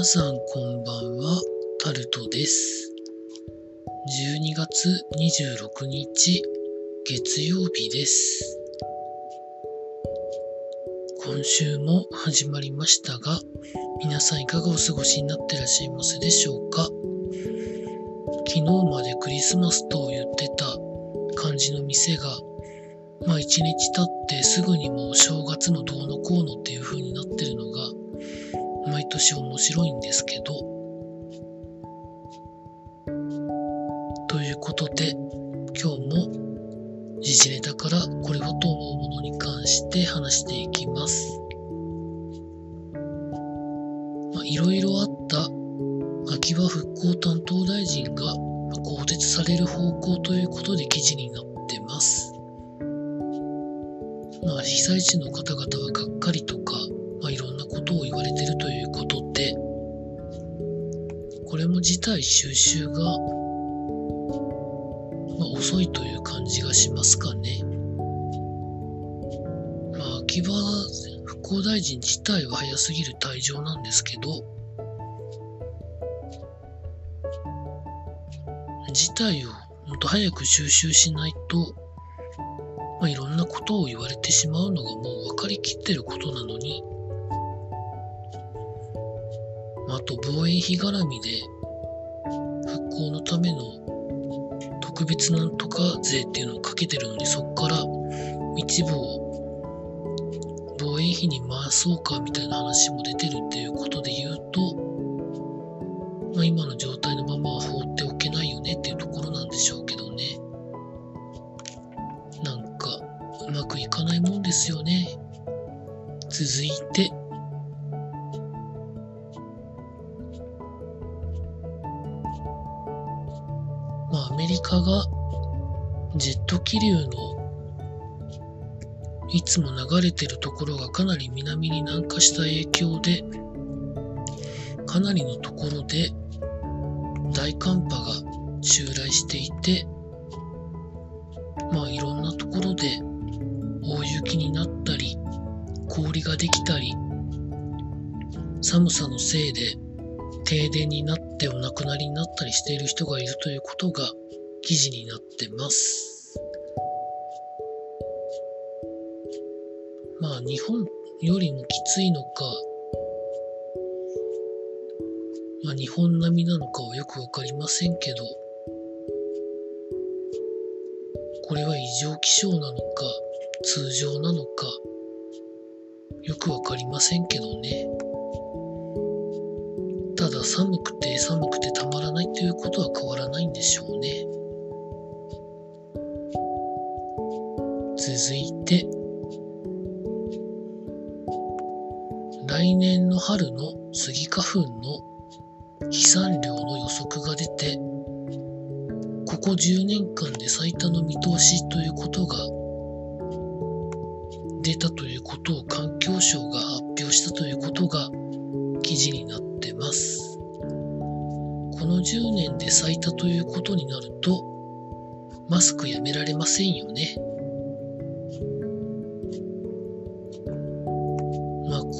皆さんこんばんは、タルトです。12月26日、月曜日です。今週も始まりましたが、皆さんいかがお過ごしになってらっしゃいますでしょうか？昨日までクリスマスと言ってた感じの店が、まあ一日経ってすぐにもう正月のどうのこうのっていう風になってるのが、毎年面白いんですけど。ということで、今日も時事ネタからこれはと思うものに関して話していきます。まあ、いろいろあった秋葉復興担当大臣が更迭される方向ということで記事になってます。まあ、被災地の方々はがっかりとか、まあ、いろんなことを言われてる事態収集が、まあ、遅いという感じがしますかね。まあ、秋葉復興大臣自体は早すぎる退場なんですけど、事態をもっと早く収集しないと、まあ、いろんなことを言われてしまうのがもう分かりきってることなのに、あと防衛費絡みで復興のための特別なんとか税っていうのをかけてるのにそこから一部を防衛費に回そうかみたいな話も出てるっていうことで言うと、まあ、今の状態のままは放っておけないよねっていうところなんでしょうけどね。なんかうまくいかないもんですよね。続いて、メリカがジェット気流のいつも流れてるところがかなり南に南下した影響でかなりのところで大寒波が襲来していてまあいろんなところで大雪になったり氷ができたり寒さのせいで停電になってお亡くなりになったりしている人がいるということが記事になってます。まあ日本よりもきついのか、まあ日本並みなのかはよくわかりませんけど、これは異常気象なのか通常なのかよくわかりませんけどね。ただ寒くて寒くてたまらないということは変わらないんでしょう春のスギ花粉の飛散量の予測が出て、ここ10年間で最多の見通しということが出たということを環境省が発表したということが記事になってます。この10年で最多ということになると、マスクやめられませんよね。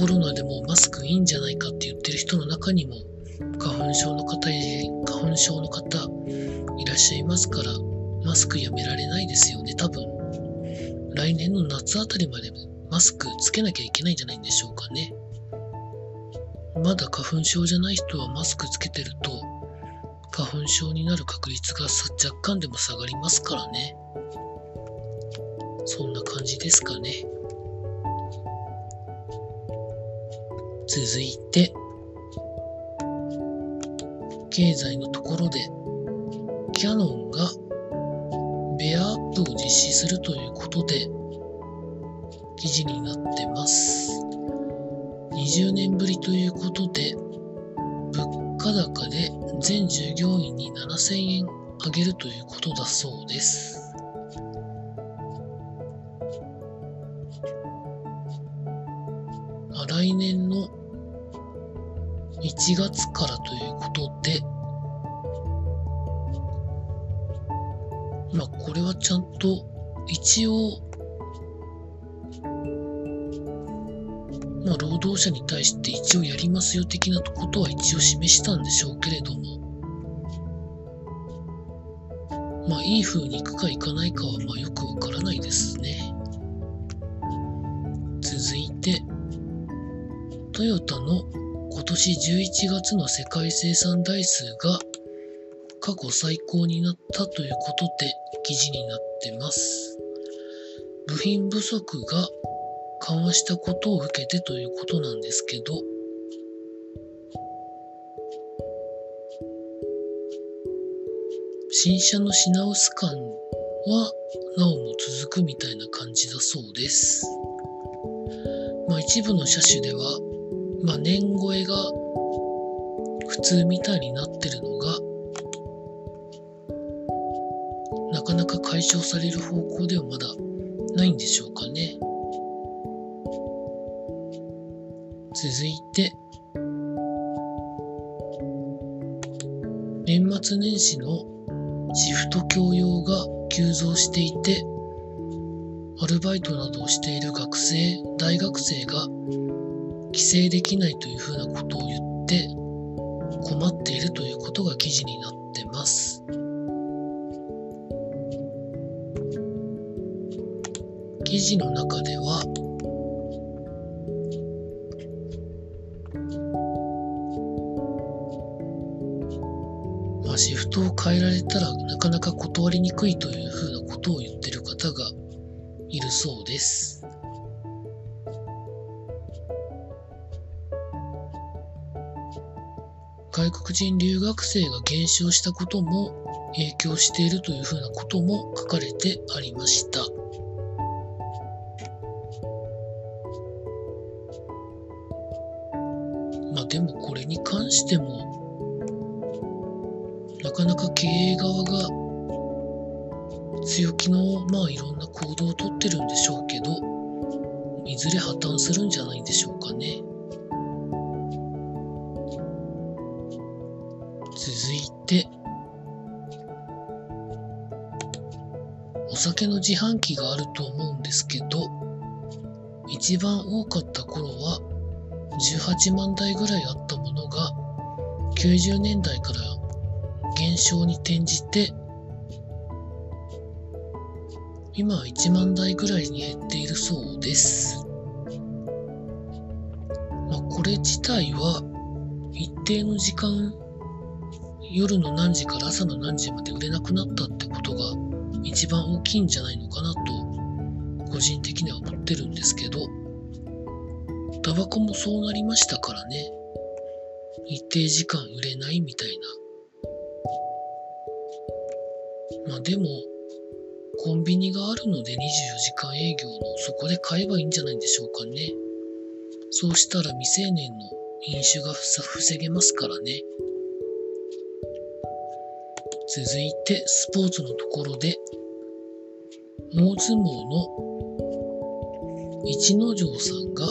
コロナでもマスクいいんじゃないかって言ってる人の中にも花粉症の方や花粉症の方いらっしゃいますから、マスクやめられないですよね、多分。来年の夏あたりまでマスクつけなきゃいけないんじゃないんでしょうかね。まだ花粉症じゃない人はマスクつけてると花粉症になる確率が若干でも下がりますからね。そんな感じですかね。続いて、経済のところで、キャノンがベアアップを実施するということで、記事になってます。20年ぶりということで、物価高で全従業員に7000円上げるということだそうです。あ来年の1月からということで、まあこれはちゃんと一応、まあ、労働者に対して一応やりますよ的なことは一応示したんでしょうけれども、まあ、いい風にいくかいかないかは、まあ、よくわからないですね。続いて、トヨタの今年11月の世界生産台数が過去最高になったということで記事になってます。部品不足が緩和したことを受けてということなんですけど、新車の品薄感はなおも続くみたいな感じだそうです。まあ一部の車種では、まあ年超えが普通みたいになってるのが、なかなか解消される方向ではまだないんでしょうかね。続いて、年末年始のシフト教養が急増していて、アルバイトなどをしている学生、大学生が帰省できないというふうなことを言って困っているということが記事になってます。記事の中では、まあ、シフトを変えられたらなかなか断りにくいというふうなことを言ってる方がいるそうです。外国人留学生が減少したことも影響しているというふうなことも書かれてありました。まあでもこれに関してもなかなか経営側が強気の、まあいろんな行動をとってるんでしょうけど、いずれ破綻するんじゃないんでしょうかね。続いて、お酒の自販機があると思うんですけど、一番多かった頃は18万台ぐらいあったものが90年代から減少に転じて、今は1万台ぐらいに減っているそうです。まあ、これ自体は一定の時間、夜の何時から朝の何時まで売れなくなったってことが一番大きいんじゃないのかなと個人的には思ってるんですけど、タバコもそうなりましたからね。一定時間売れないみたいなまあでも、コンビニがあるので24時間営業のそこで買えばいいんじゃないんでしょうかね。そうしたら未成年の飲酒が防げますからね。続いてスポーツのところで、大相撲の逸ノ城さんが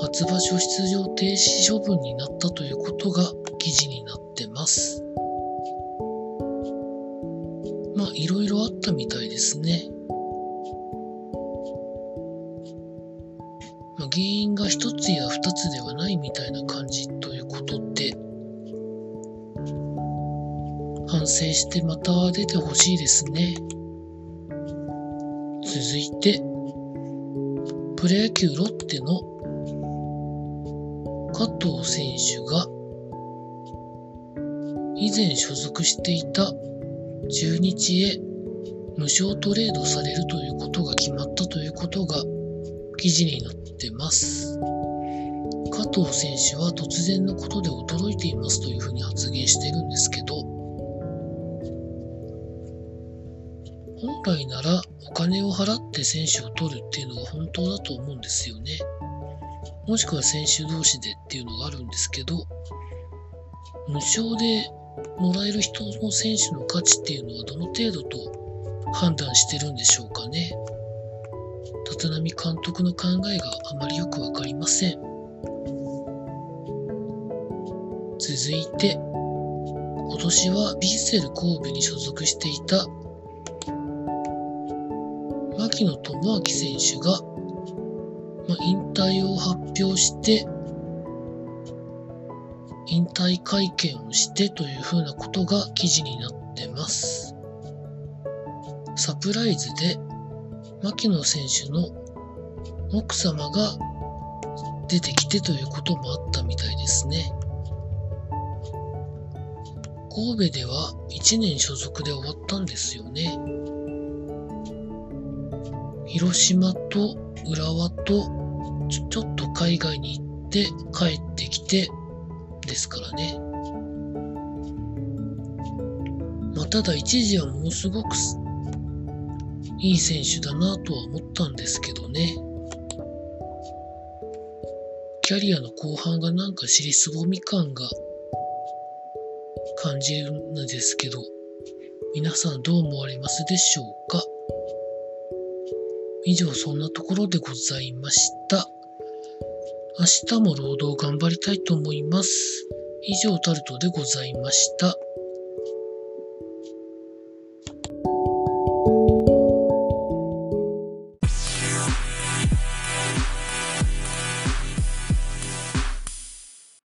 初場所出場停止処分になったということが記事になってます。まあ、いろいろあったみたいですね。まあ、原因が一つや二つではないみたいな感じ反省してまた出てほしいですね。続いて、プロ野球ロッテの加藤選手が以前所属していた中日へ無償トレードされるということが決まったということが記事になってます。加藤選手は突然のことで驚いていますというふうに発言してるんですけど、本来ならお金を払って選手を取るっていうのが本当だと思うんですよね。もしくは選手同士でっていうのがあるんですけど、無償でもらえる人の選手の価値っていうのはどの程度と判断してるんでしょうかね。立浪監督の考えがあまりよくわかりません。続いて、今年はヴィッセル神戸に所属していた牧野智明選手が、まあ、引退を発表して、引退会見をしてというふうなことが記事になってます。サプライズで、牧野選手の奥様が出てきてということもあったみたいですね。神戸では1年所属で終わったんですよね。広島と浦和とちょちょっと海外に行って帰ってきてですからね。まあ、ただ一時はものすごくいい選手だなとは思ったんですけどね。キャリアの後半がなんか尻すぼみ感が感じるんですけど、皆さんどう思われますでしょうか？以上そんなところでございました。明日も労働頑張りたいと思います。以上タルトでございました。